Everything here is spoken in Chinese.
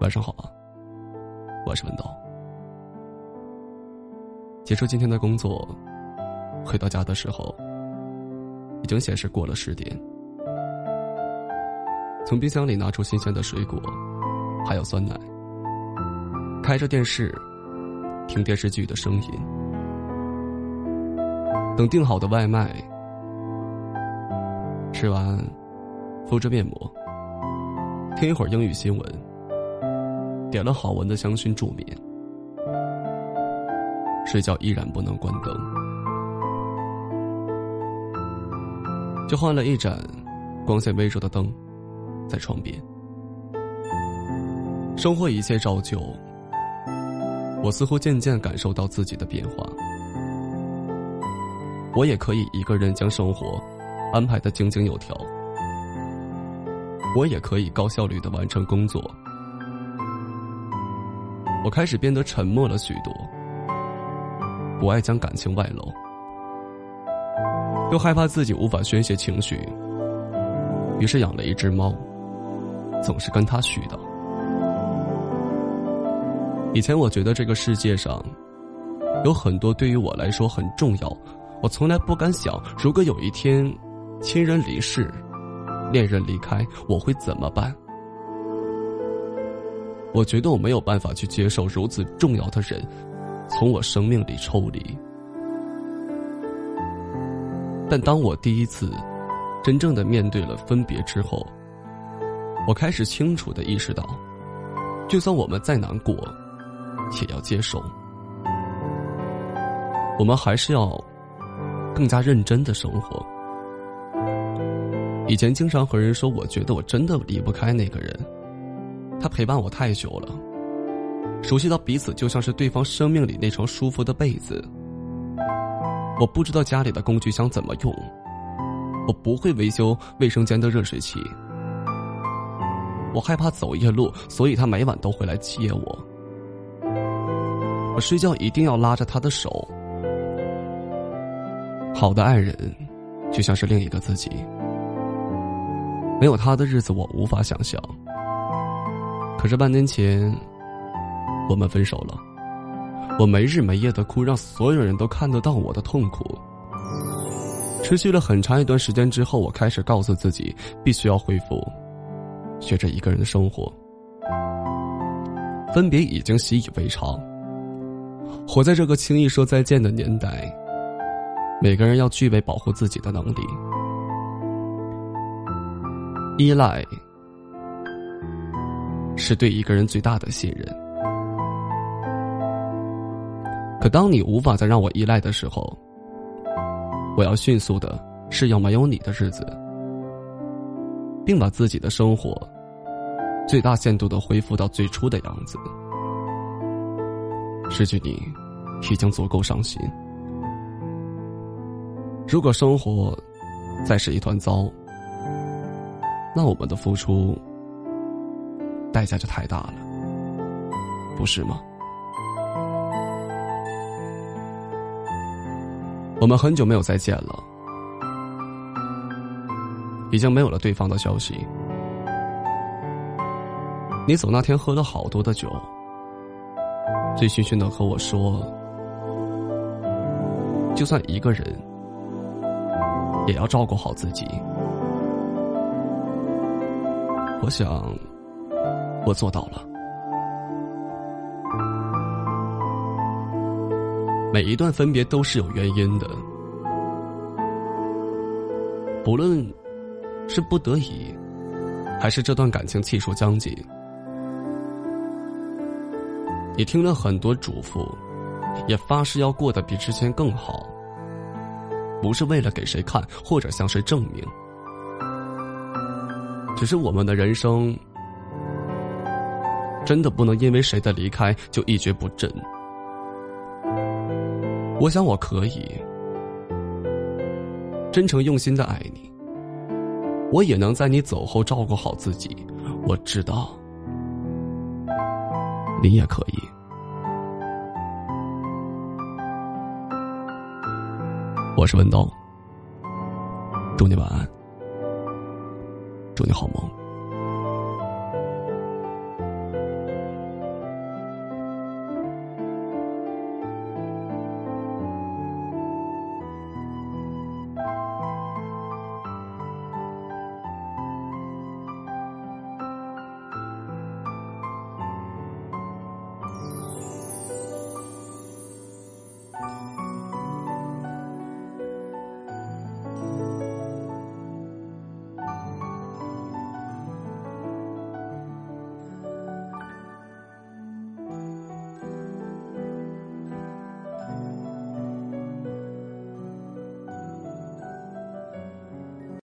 晚上好啊，我是文道。结束今天的工作，回到家的时候，已经显示过了十点。从冰箱里拿出新鲜的水果，还有酸奶。开着电视，听电视剧的声音。等订好的外卖，吃完，敷着面膜，听一会儿英语新闻。点了好闻的香薰助眠，睡觉依然不能关灯，就换了一盏光线微弱的灯，在床边。生活一切照旧，我似乎渐渐感受到自己的变化。我也可以一个人将生活安排的井井有条，我也可以高效率的完成工作。我开始变得沉默了许多，不爱将感情外露，又害怕自己无法宣泄情绪，于是养了一只猫，总是跟它絮叨。以前我觉得这个世界上有很多对于我来说很重要，我从来不敢想，如果有一天亲人离世、恋人离开，我会怎么办。我觉得我没有办法去接受如此重要的人从我生命里抽离，但当我第一次真正的面对了分别之后，我开始清楚的意识到，就算我们再难过，也要接受。我们还是要更加认真的生活。以前经常和人说，我觉得我真的离不开那个人。他陪伴我太久了，熟悉到彼此就像是对方生命里那床舒服的被子。我不知道家里的工具箱怎么用，我不会维修卫生间的热水器。我害怕走夜路，所以他每晚都会来接我。我睡觉一定要拉着他的手。好的爱人，就像是另一个自己。没有他的日子，我无法想象。可是半年前，我们分手了。我没日没夜的哭，让所有人都看得到我的痛苦。持续了很长一段时间之后，我开始告诉自己，必须要恢复，学着一个人的生活。分别已经习以为常。活在这个轻易说再见的年代，每个人要具备保护自己的能力。依赖。是对一个人最大的信任。可当你无法再让我依赖的时候，我要迅速的适应没有你的日子，并把自己的生活最大限度的恢复到最初的样子。失去你，已经足够伤心。如果生活再是一团糟，那我们的付出。代价就太大了，不是吗？我们很久没有再见了，已经没有了对方的消息。你走那天喝了好多的酒，醉醺醺的和我说：“就算一个人，也要照顾好自己。”我想。我做到了。每一段分别都是有原因的，不论是不得已，还是这段感情气数将尽，你听了很多嘱咐，也发誓要过得比之前更好，不是为了给谁看或者向谁证明，只是我们的人生。真的不能因为谁的离开就一蹶不振。我想我可以真诚用心的爱你，我也能在你走后照顾好自己。我知道你也可以。我是文东，祝你晚安，祝你好梦。